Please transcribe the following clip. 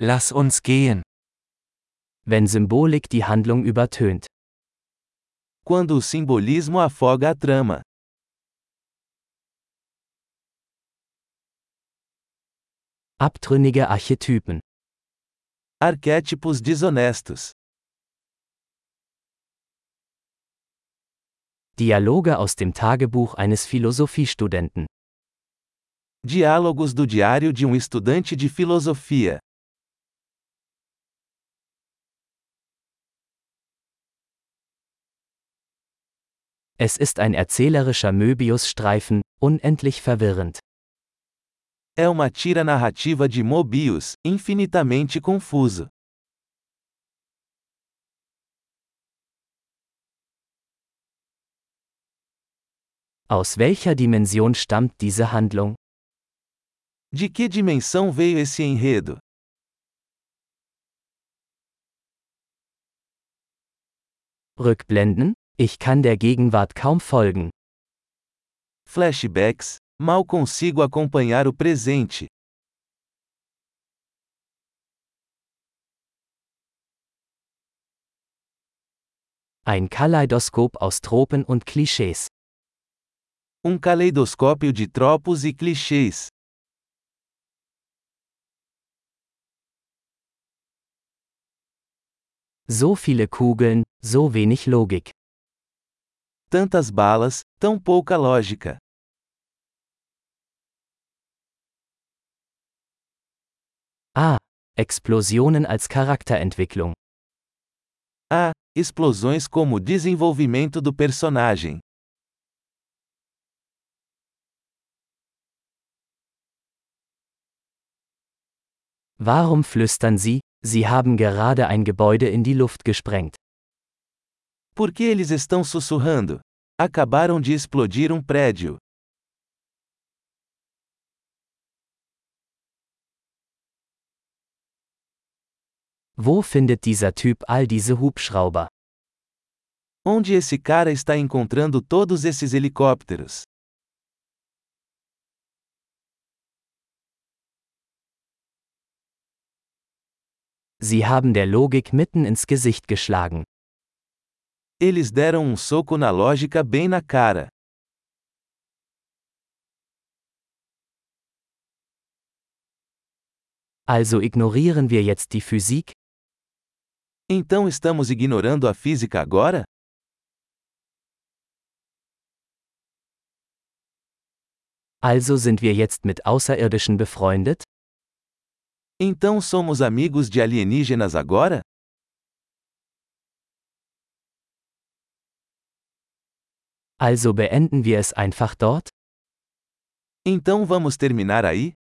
Lass uns gehen. Wenn Symbolik die Handlung übertönt. Quando o simbolismo afoga a trama. Abtrünnige Archetypen. Arquétipos desonestos. Dialoge aus dem Tagebuch eines Philosophiestudenten. Diálogos do diário de um estudante de filosofia. Es ist ein erzählerischer Möbius-Streifen, unendlich verwirrend. É uma tira narrativa de Mobius, infinitamente confuso. Aus welcher Dimension stammt diese Handlung? De que dimensão veio esse enredo? Rückblenden? Ich kann der Gegenwart kaum folgen. Flashbacks? Mal consigo acompanhar o presente. Ein Kaleidoskop aus Tropen und Klischees. Um caleidoscópio de tropos e clichês. So viele Kugeln, so wenig Logik. Tantas balas, tão pouca lógica. Ah, Explosionen als Charakterentwicklung. Ah, explosões como desenvolvimento do personagem. Warum flüstern Sie, Sie haben gerade ein Gebäude in die Luft gesprengt? Por que eles estão sussurrando? Acabaram de explodir um prédio. Wo findet dieser Typ all diese Hubschrauber? Onde esse cara está encontrando todos esses helicópteros? Sie haben der Logik mitten ins Gesicht geschlagen. Eles deram um soco na lógica bem na cara. Also ignorieren wir jetzt die Physik? Então estamos ignorando a física agora? Also sind wir jetzt mit Außerirdischen befreundet? Então somos amigos de alienígenas agora? Also beenden wir es einfach dort? Então vamos terminar aí?